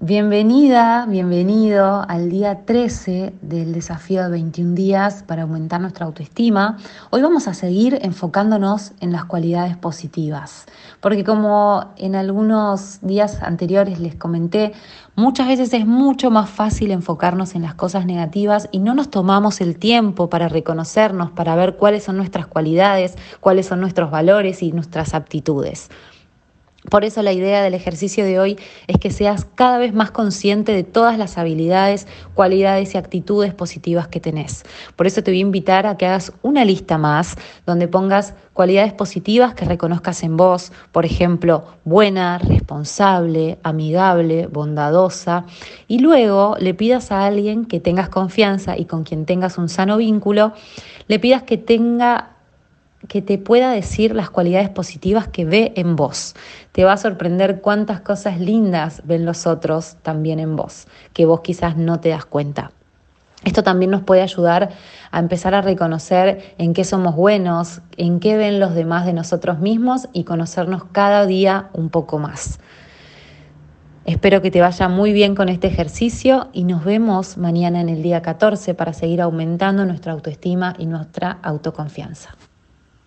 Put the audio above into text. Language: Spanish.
Bienvenida, bienvenido al día 13 del desafío de 21 días para aumentar nuestra autoestima. Hoy vamos a seguir enfocándonos en las cualidades positivas, porque como en algunos días anteriores les comenté, muchas veces es mucho más fácil enfocarnos en las cosas negativas y no nos tomamos el tiempo para reconocernos, para ver cuáles son nuestras cualidades, cuáles son nuestros valores y nuestras aptitudes. Por eso la idea del ejercicio de hoy es que seas cada vez más consciente de todas las habilidades, cualidades y actitudes positivas que tenés. Por eso te voy a invitar a que hagas una lista más donde pongas cualidades positivas que reconozcas en vos, por ejemplo, buena, responsable, amigable, bondadosa, y luego le pidas a alguien que tengas confianza y con quien tengas un sano vínculo, le pidas que tenga que te pueda decir las cualidades positivas que ve en vos. Te va a sorprender cuántas cosas lindas ven los otros también en vos, que vos quizás no te das cuenta. Esto también nos puede ayudar a empezar a reconocer en qué somos buenos, en qué ven los demás de nosotros mismos y conocernos cada día un poco más. Espero que te vaya muy bien con este ejercicio y nos vemos mañana en el día 14 para seguir aumentando nuestra autoestima y nuestra autoconfianza.